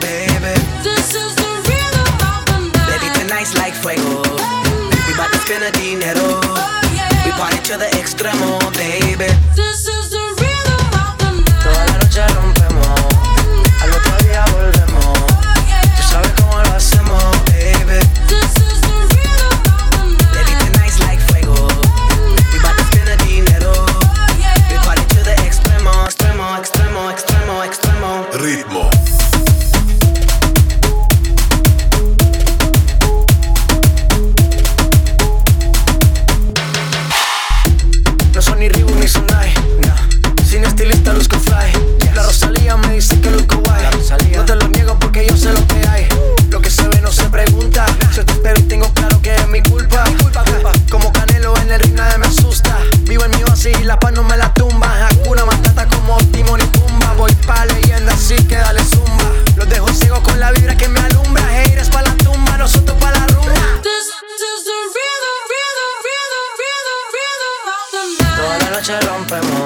baby. This is the rhythm tonight's like fuego. Oh. We bout to spend a dinero. Oh, We to extremo. Ni Reebok ni Sonai, nah. Sin estilista luzco fly. La Rosalía me dice que luzco guay. No te lo niego porque yo sé lo que hay. Lo que se ve no se pregunta. Yo te espero y tengo claro que es mi culpa. Como Canelo en el ring nadie me asusta. Vivo en mi oasis y la paz no me la tumba.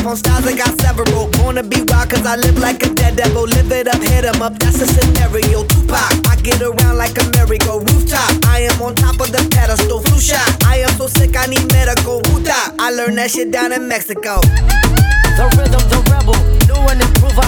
upon styles I got several. Wanna be wild cause I live like a dead devil. Live it up, hit 'em up, that's a scenario. Tupac, I get around like a merry-go rooftop. I am on top of the pedestal, flu shot. I am so sick, I need medical. Huta, I learned that shit down in Mexico. The rhythm, the rebel. New and improve,